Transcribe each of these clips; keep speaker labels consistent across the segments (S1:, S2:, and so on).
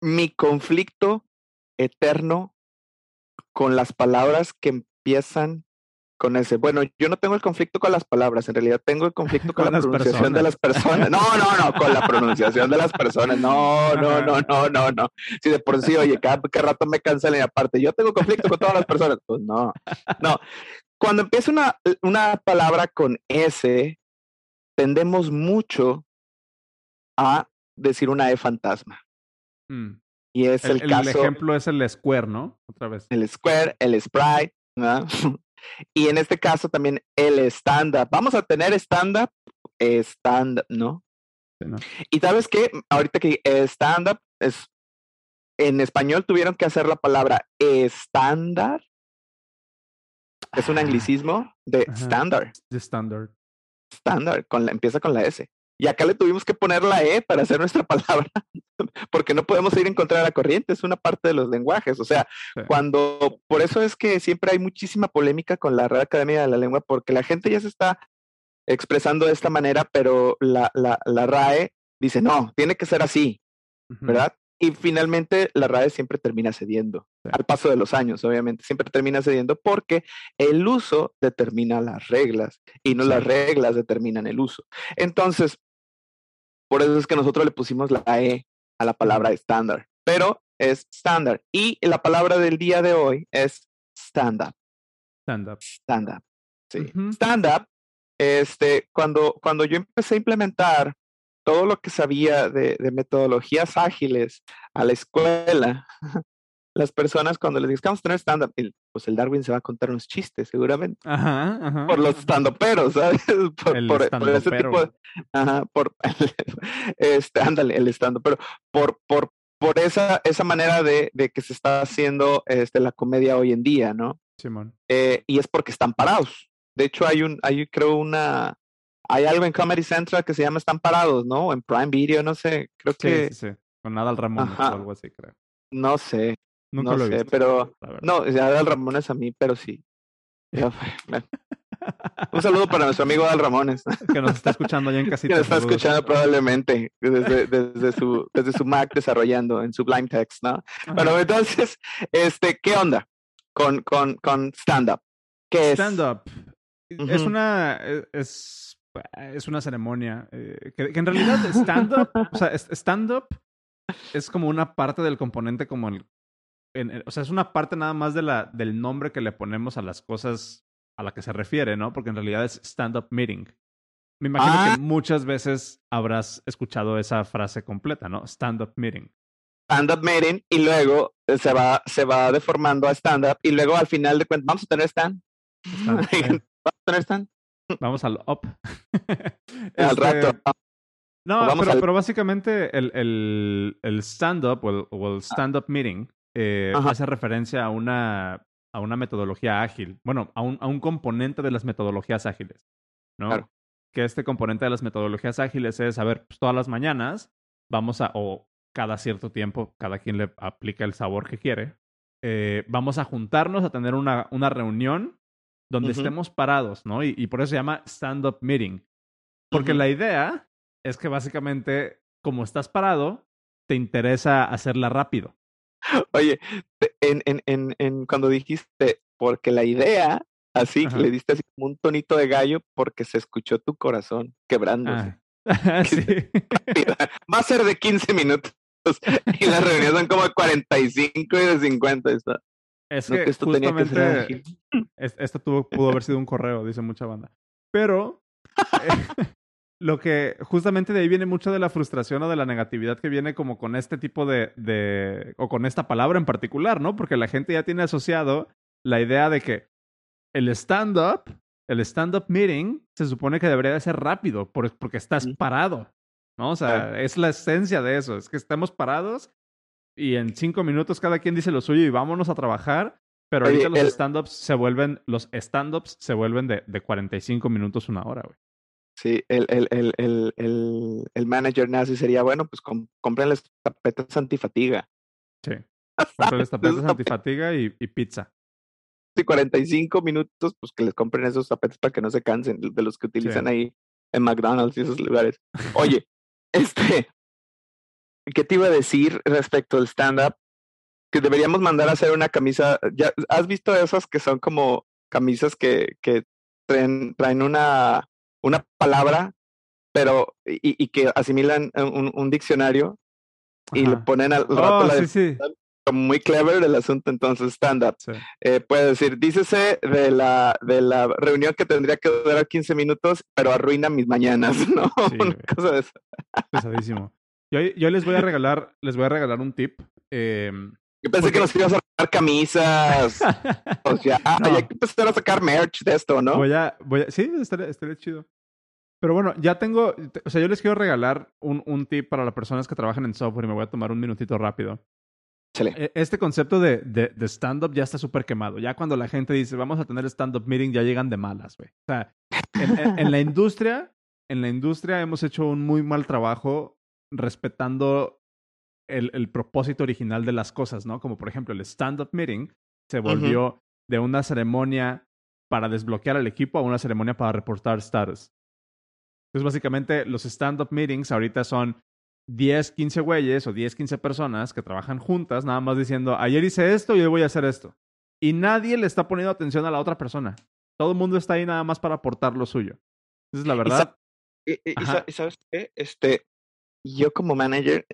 S1: mi conflicto eterno con las palabras que empiezan con ese. Bueno, yo no tengo el conflicto con las palabras, en realidad tengo el conflicto con, la pronunciación de las personas. No, no, no, con la pronunciación de las personas. No, no, no, no, no, no. Si de por sí, oye, cada, rato me cancelan y aparte, yo tengo conflicto con todas las personas. Pues no, no. Cuando empieza una, una palabra con S, tendemos mucho a decir una E fantasma.
S2: Mm.
S1: Y es el, caso.
S2: El ejemplo es el square, ¿no? Otra vez.
S1: El square, el sprite, ¿no? Y en este caso también el stand-up. Vamos a tener stand-up, stand-up, ¿no? Y sabes qué, ahorita que stand-up es, en español tuvieron que hacer la palabra estándar. Es un ah, anglicismo de estándar.
S2: De
S1: con la, empieza con la S. Y acá le tuvimos que poner la E para hacer nuestra palabra, porque no podemos ir en contra de la corriente, es una parte de los lenguajes. O sea, cuando, por eso es que siempre hay muchísima polémica con la Real Academia de la Lengua, porque la gente ya se está expresando de esta manera, pero la, la, la RAE dice, no, tiene que ser así, ¿verdad? Y finalmente la RAE siempre termina cediendo, al paso de los años, obviamente, siempre termina cediendo porque el uso determina las reglas y no las reglas determinan el uso. Entonces, por eso es que nosotros le pusimos la E a la palabra estándar, pero es estándar. Y la palabra del día de hoy es stand up.
S2: Stand up.
S1: Stand up. Sí. Stand up. Este, cuando, cuando yo empecé a implementar todo lo que sabía de, de metodologías ágiles a la escuela, las personas cuando les que vamos a tener stand-up, pues el Darwin se va a contar unos chistes, seguramente.
S2: Ajá, ajá.
S1: Por los stand-uperos, ¿sabes? Por,
S2: el
S1: por, por, ese tipo de, Ajá, por. este, ándale, el stand pero por, por, por esa, esa manera de, de, que se está haciendo este, la comedia hoy en día, ¿no?
S2: Simón.
S1: Eh, y es porque están parados. De hecho, hay un, hay creo una, hay algo en Comedy Central que se llama Están Parados, ¿no? En Prime Video, no sé, creo que.
S2: Sí, sí. Con Nadal Ramón o algo así, creo.
S1: No sé,
S2: Nunca
S1: no
S2: lo
S1: sé,
S2: visto,
S1: pero no, ya Adal Ramones a mí, pero sí. Un saludo para nuestro amigo Adal Ramones.
S2: Que nos está escuchando allá en casita.
S1: Que nos está escuchando probablemente desde, desde, su, desde su Mac desarrollando en Sublime Text, ¿no? Bueno, entonces, este, ¿qué onda con, con, con stand-up? ¿Qué es?
S2: Stand-up. Es una... E, es, es una ceremonia. Eh, que, que en realidad stand-up... o sea, stand-up es como una parte del componente como el o sea, es una parte nada más de la, del nombre que le ponemos a las cosas a la que se refiere, ¿no? Porque en realidad es stand-up meeting. Me imagino que ah. muchas veces habrás escuchado esa frase completa, ¿no? Stand-up meeting.
S1: Stand-up meeting y luego eh, se va, se va deformando a stand-up y luego al final de cuentas, ¿vamos a tener stand? ¿Vamos a tener stand?
S2: Vamos al up.
S1: al rato.
S2: Este, no, pero, pero, básicamente el, el, el stand-up o el, o el stand-up meeting eh, hace referencia a una, a una metodología ágil, bueno, a un, a un componente de las metodologías ágiles, ¿no? Que este componente de las metodologías ágiles es, a ver, pues todas las mañanas vamos a, o cada cierto tiempo, cada quien le aplica el sabor que quiere, eh, vamos a juntarnos a tener una, una reunión donde estemos parados, ¿no? Y, y, por eso se llama stand-up meeting. Porque la idea es que básicamente, como estás parado, te interesa hacerla rápido.
S1: Oye, en, en, en, en, cuando dijiste, porque la idea, así, le diste así como un tonito de gallo porque se escuchó tu corazón quebrándose.
S2: Ah. sí.
S1: Va a ser de 15 minutos y las reuniones son como de 45 y de 50. Está.
S2: Es que, esto tenía que ser esto tuvo, pudo haber sido un correo, dice mucha banda. Pero eh, lo que justamente de ahí viene mucho de la frustración o de la negatividad que viene como con este tipo de, de, o con esta palabra en particular, ¿no? Porque la gente ya tiene asociado la idea de que el stand-up, el stand-up meeting, se supone que debería de ser rápido porque estás parado, ¿no? O sea, es la esencia de eso, es que estamos parados y en cinco minutos cada quien dice lo suyo y vámonos a trabajar. Pero ahorita los stand-ups se vuelven, los stand-ups se vuelven de, de 45 minutos, una hora, güey.
S1: Sí, el, el, el, el, manager nazi sería, bueno, pues com cómprenles tapetes antifatiga.
S2: Sí, cómprenles tapetes antifatiga y, y pizza.
S1: Sí, 45 minutos, pues que les compren esos tapetes para que no se cansen de los que utilizan ahí en McDonald's y esos lugares. Oye, este, ¿qué te iba a decir respecto al stand-up? Que deberíamos mandar a hacer una camisa. ¿Ya has visto esas que son como camisas que, que traen, traen una, una palabra, pero y, y que asimilan un, un diccionario y le ponen al rato
S2: oh,
S1: la
S2: sí, sí.
S1: muy clever el asunto entonces stand-up.
S2: Sí.
S1: Eh, puede decir, dícese de la, de la reunión que tendría que durar 15 minutos, pero arruina mis mañanas, ¿no? Una cosa de eso.
S2: Pesadísimo. Yo, yo les voy a regalar, les voy a regalar un tip. Eh,
S1: Yo pensé que nos ibas a camisas. O sea, ah,
S2: No.
S1: hay que empezar a sacar merch de esto, ¿no?
S2: Voy a, voy a, sí, estaría, estaría chido. Pero bueno, ya tengo, o sea, yo les quiero regalar un, un tip para las personas que trabajan en software y me voy a tomar un minutito rápido.
S1: Chale.
S2: E- Este concepto de, de, de stand-up ya está súper quemado. Ya cuando la gente dice, vamos a tener stand-up meeting, ya llegan de malas, güey. O sea, en, en- en la industria, en la industria hemos hecho un muy mal trabajo respetando el, el propósito original de las cosas, ¿no? Como por ejemplo, el stand-up meeting se volvió de una ceremonia para desbloquear al equipo a una ceremonia para reportar status. Entonces, básicamente, los stand-up meetings ahorita son 10, 15 güeyes o 10, 15 personas que trabajan juntas, nada más diciendo, ayer hice esto y hoy voy a hacer esto. Y nadie le está poniendo atención a la otra persona. Todo el mundo está ahí nada más para aportar lo suyo. Entonces, la
S1: Y
S2: verdad,
S1: Y, y- sabes qué? Este, yo como manager,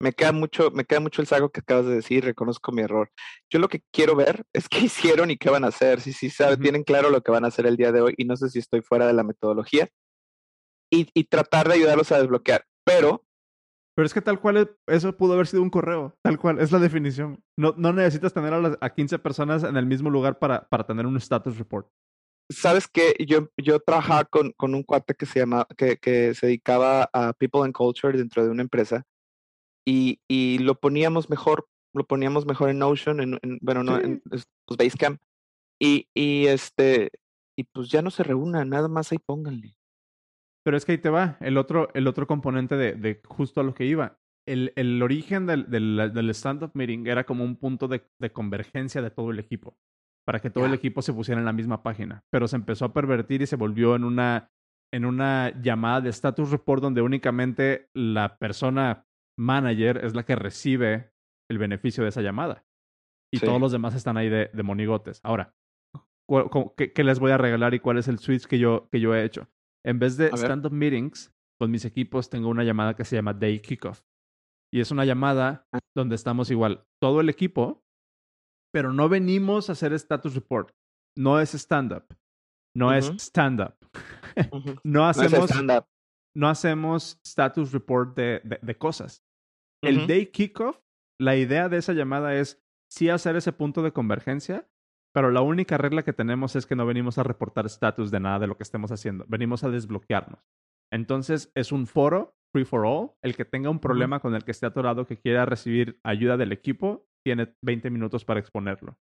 S1: me queda mucho, me queda mucho el saco que acabas de decir, reconozco mi error. Yo lo que quiero ver es qué hicieron y qué van a hacer. Si sí sabe,
S2: Ujú.
S1: tienen claro lo que van a hacer el día de hoy y no sé si estoy fuera de la metodología. Y, y tratar de ayudarlos a desbloquear. Pero
S2: pero es que tal cual es- eso pudo haber sido un correo. Tal cual, es la definición. No, no necesitas tener a, las, a 15 personas en el mismo lugar para, para tener un status report.
S1: sabes que yo, yo trabajaba con, con un cuate que se llama, que, que se dedicaba a People and Culture dentro de una empresa y, y lo poníamos mejor, lo poníamos mejor en Notion, en, en- bueno, no, en es- pues, Basecamp. Y, y este, y pues ya no se reúnan, nada más ahí pónganle.
S2: Pero es que ahí te va, el otro, el otro componente de, de justo a lo que iba. El, el origen del, del, del stand-up meeting era como un punto de, de convergencia de todo el equipo, para que todo el equipo se pusiera en la misma página. Pero se empezó a pervertir y se volvió en una, en una llamada de status report donde únicamente la persona manager es la que recibe el beneficio de esa llamada. Y
S1: Sí.
S2: todos los demás están ahí de, de monigotes. Ahora, ¿qué, qué les voy a regalar y cuál es el switch que yo, que yo he hecho? En vez de stand-up meetings, con mis equipos tengo una llamada que se llama Day Kickoff. Y es una llamada
S1: Ah.
S2: donde estamos igual, todo el equipo, pero no venimos a hacer status report. No es stand-up. No es stand-up. No
S1: No es
S2: hacemos, no hacemos status report de, de- de cosas. El day kickoff, la idea de esa llamada es sí hacer ese punto de convergencia, pero la única regla que tenemos es que no venimos a reportar status de nada de lo que estemos haciendo. Venimos a desbloquearnos. Entonces es un foro, free for all. El que tenga un problema con el que esté atorado, que quiera recibir ayuda del equipo, tiene 20 minutos para exponerlo.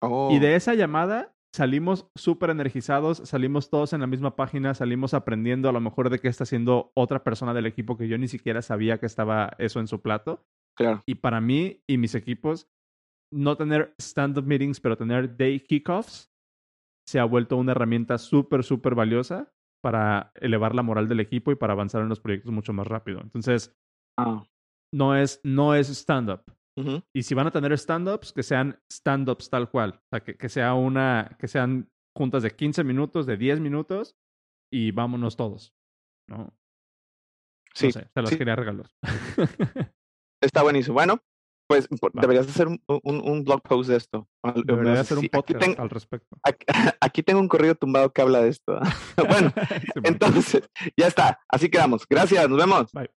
S1: Oh,
S2: Y de esa llamada salimos súper energizados, salimos todos en la misma página, salimos aprendiendo a lo mejor de qué está haciendo otra persona del equipo que yo ni siquiera sabía que estaba eso en su plato.
S1: claro.
S2: Y para mí y mis equipos, no tener stand-up meetings, pero tener day kickoffs, se ha vuelto una herramienta súper, súper valiosa para elevar la moral del equipo y para avanzar en los proyectos mucho más rápido. Entonces,
S1: Ah,
S2: no es, no es stand-up. Y si van a tener stand-ups, que sean stand-ups tal cual. O sea, que, que sea una, que sean juntas de 15 minutos, de 10 minutos, y vámonos todos. ¿No?
S1: Sí,
S2: no sé, te los
S1: sí.
S2: quería regalar.
S1: Está buenísimo. Bueno, pues
S2: Va.
S1: deberías hacer un, un, un blog post de esto. Al-
S2: Debería
S1: no
S2: hacer un podcast al respecto.
S1: aquí- aquí tengo un corrido tumbado que habla de esto. bueno,
S2: Sí, bueno.
S1: entonces, ya está. Así quedamos. Gracias, nos vemos.
S2: Bye.